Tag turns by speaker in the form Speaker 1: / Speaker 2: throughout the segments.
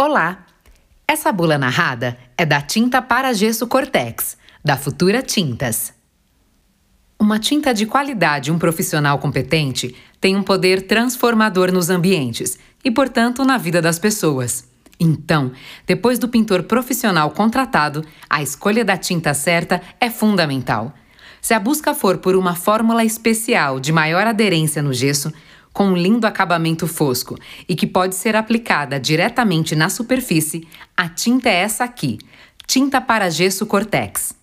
Speaker 1: Olá! Essa bula narrada é da tinta para gesso Cortex, da Futura Tintas. Uma tinta de qualidade e um profissional competente tem um poder transformador nos ambientes e, portanto, na vida das pessoas. Então, depois do pintor profissional contratado, a escolha da tinta certa é fundamental. Se a busca for por uma fórmula especial de maior aderência no gesso, com um lindo acabamento fosco e que pode ser aplicada diretamente na superfície, a tinta é essa aqui, tinta para gesso Cortex.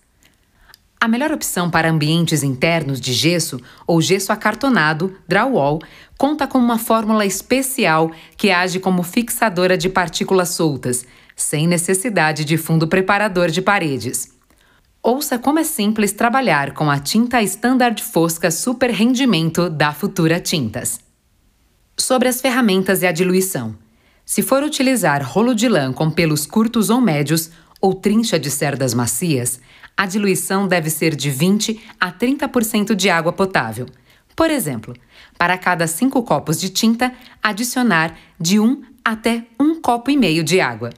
Speaker 1: A melhor opção para ambientes internos de gesso ou gesso acartonado, drywall, conta com uma fórmula especial que age como fixadora de partículas soltas, sem necessidade de fundo preparador de paredes. Ouça como é simples trabalhar com a tinta Standard Fosca Super Rendimento da Futura Tintas. Sobre as ferramentas e a diluição. Se for utilizar rolo de lã com pelos curtos ou médios ou trincha de cerdas macias, a diluição deve ser de 20 a 30% de água potável. Por exemplo, para cada 5 copos de tinta, adicionar de 1 até 1 copo e meio de água.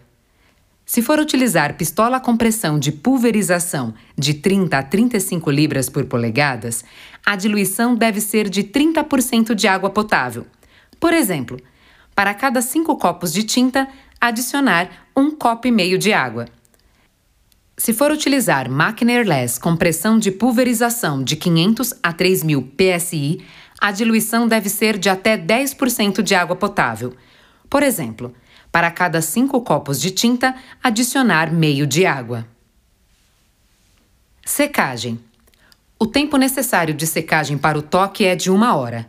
Speaker 1: Se for utilizar pistola com pressão de pulverização de 30 a 35 libras por polegadas, a diluição deve ser de 30% de água potável. Por exemplo, para cada 5 copos de tinta, adicionar um copo e meio de água. Se for utilizar máquina airless com pressão de pulverização de 500 a 3000 psi, a diluição deve ser de até 10% de água potável. Por exemplo, para cada 5 copos de tinta, adicionar meio de água. Secagem. O tempo necessário de secagem para o toque é de uma hora.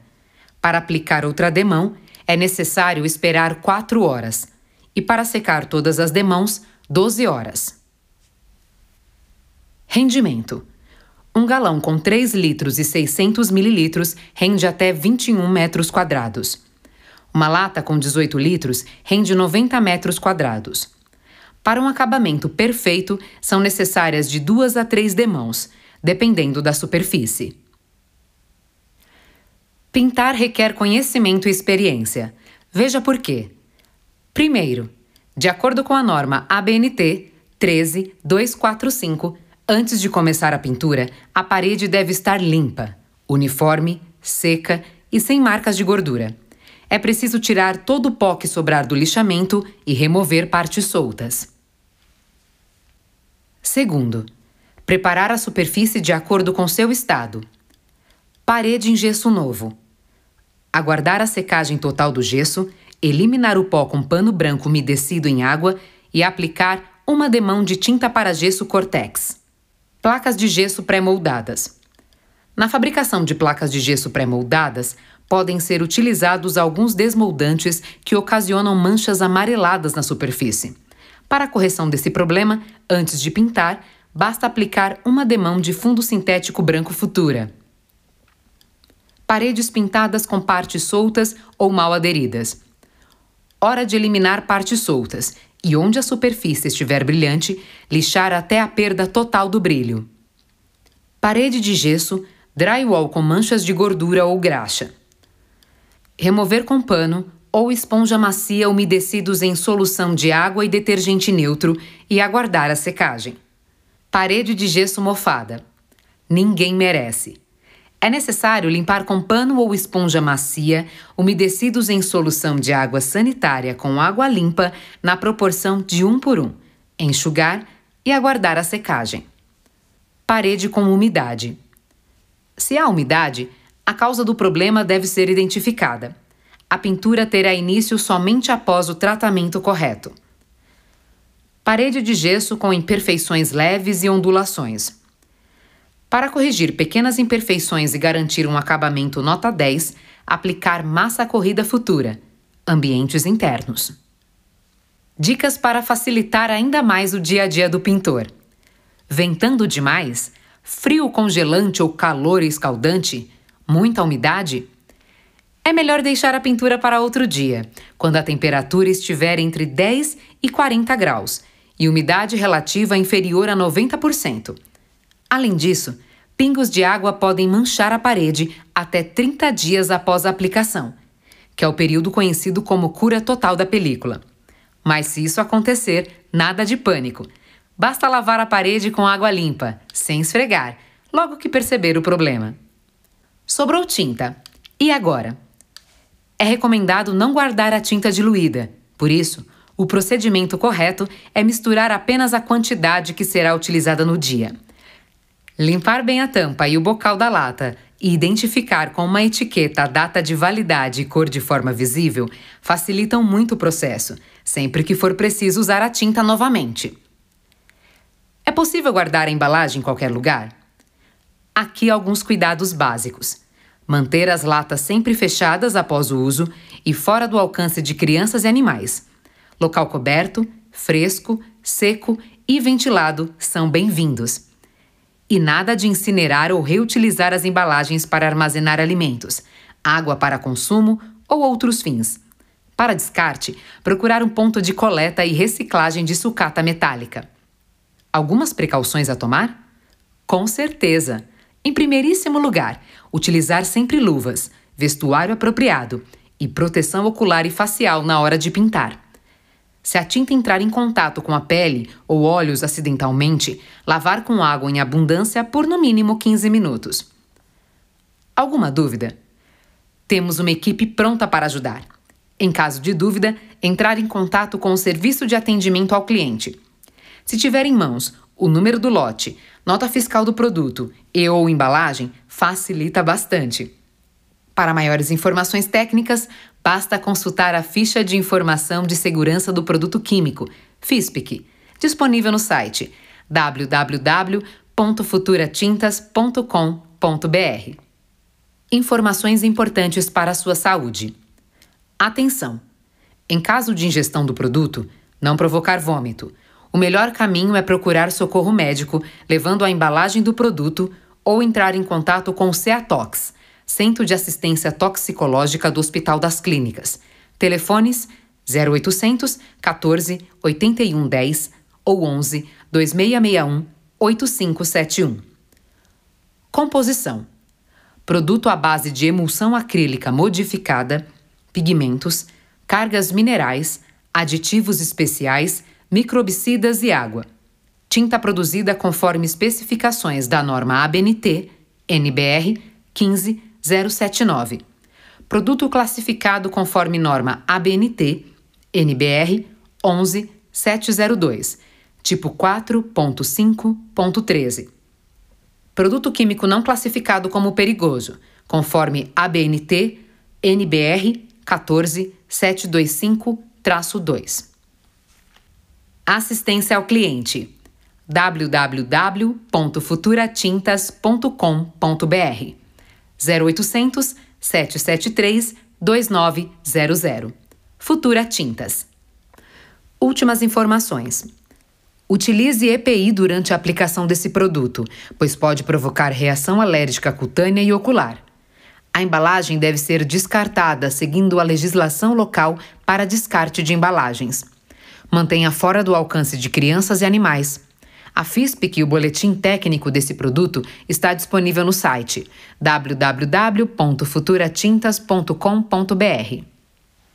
Speaker 1: Para aplicar outra demão, é necessário esperar 4 horas. E para secar todas as demãos, 12 horas. Rendimento. Um galão com 3 litros e 600 mililitros rende até 21 metros quadrados. Uma lata com 18 litros rende 90 metros quadrados. Para um acabamento perfeito, são necessárias de duas a três demãos, dependendo da superfície. Pintar requer conhecimento e experiência. Veja por quê. Primeiro, de acordo com a norma ABNT 13245, antes de começar a pintura, a parede deve estar limpa, uniforme, seca e sem marcas de gordura. É preciso tirar todo o pó que sobrar do lixamento e remover partes soltas. Segundo, preparar a superfície de acordo com seu estado. Parede em gesso novo. Aguardar a secagem total do gesso, eliminar o pó com pano branco umedecido em água e aplicar uma demão de tinta para gesso Cortex. Placas de gesso pré-moldadas. Na fabricação de placas de gesso pré-moldadas, podem ser utilizados alguns desmoldantes que ocasionam manchas amareladas na superfície. Para a correção desse problema, antes de pintar, basta aplicar uma demão de fundo sintético branco Futura paredes pintadas com partes soltas ou mal aderidas. Hora de eliminar partes soltas e, onde a superfície estiver brilhante, lixar até a perda total do brilho. Parede de gesso, drywall com manchas de gordura ou graxa. Remover com pano ou esponja macia umedecidos em solução de água e detergente neutro e aguardar a secagem. Parede de gesso mofada. Ninguém merece. É necessário limpar com pano ou esponja macia, umedecidos em solução de água sanitária com água limpa, na proporção de um por um, enxugar e aguardar a secagem. Parede com umidade. Se há umidade, a causa do problema deve ser identificada. A pintura terá início somente após o tratamento correto. Parede de gesso com imperfeições leves e ondulações. Para corrigir pequenas imperfeições e garantir um acabamento nota 10, aplicar massa corrida futura. Ambientes internos. Dicas para facilitar ainda mais o dia a dia do pintor. Ventando demais? Frio congelante ou calor escaldante? Muita umidade? É melhor deixar a pintura para outro dia, quando a temperatura estiver entre 10 e 40 graus e umidade relativa inferior a 90%. Além disso, pingos de água podem manchar a parede até 30 dias após a aplicação, que é o período conhecido como cura total da película. Mas se isso acontecer, nada de pânico. Basta lavar a parede com água limpa, sem esfregar, logo que perceber o problema. Sobrou tinta. E agora? É recomendado não guardar a tinta diluída. Por isso, o procedimento correto é misturar apenas a quantidade que será utilizada no dia. Limpar bem a tampa e o bocal da lata e identificar com uma etiqueta a data de validade e cor de forma visível facilitam muito o processo, sempre que for preciso usar a tinta novamente. É possível guardar a embalagem em qualquer lugar? Aqui alguns cuidados básicos. Manter as latas sempre fechadas após o uso e fora do alcance de crianças e animais. Local coberto, fresco, seco e ventilado são bem-vindos. E nada de incinerar ou reutilizar as embalagens para armazenar alimentos, água para consumo ou outros fins. Para descarte, procurar um ponto de coleta e reciclagem de sucata metálica. Algumas precauções a tomar? Com certeza! Em primeiríssimo lugar, utilizar sempre luvas, vestuário apropriado e proteção ocular e facial na hora de pintar. Se a tinta entrar em contato com a pele ou olhos acidentalmente, lavar com água em abundância por no mínimo 15 minutos. Alguma dúvida? Temos uma equipe pronta para ajudar. Em caso de dúvida, entrar em contato com o serviço de atendimento ao cliente. Se tiver em mãos o número do lote, nota fiscal do produto e ou embalagem, facilita bastante. Para maiores informações técnicas, basta consultar a ficha de informação de segurança do produto químico, FISPIC, disponível no site www.futuratintas.com.br. Informações importantes para a sua saúde. Atenção! Em caso de ingestão do produto, não provocar vômito. O melhor caminho é procurar socorro médico, levando a embalagem do produto ou entrar em contato com o CEATOX Centro de Assistência Toxicológica do Hospital das Clínicas. Telefones 0800 14 81 10 ou 11 2661 8571. Composição: Produto à base de emulsão acrílica modificada, pigmentos, cargas minerais, aditivos especiais, microbicidas e água. Tinta produzida conforme especificações da norma ABNT, NBR 15 079. Produto classificado conforme norma ABNT, NBR 11702, tipo 4.5.13. Produto químico não classificado como perigoso, conforme ABNT, NBR 14725-2. Assistência ao cliente www.futuratintas.com.br 0800 773 2900. Futura Tintas. Últimas informações. Utilize EPI durante a aplicação desse produto, pois pode provocar reação alérgica cutânea e ocular. A embalagem deve ser descartada seguindo a legislação local para descarte de embalagens. Mantenha fora do alcance de crianças e animais. A FISPIC e o boletim técnico desse produto está disponível no site www.futuratintas.com.br.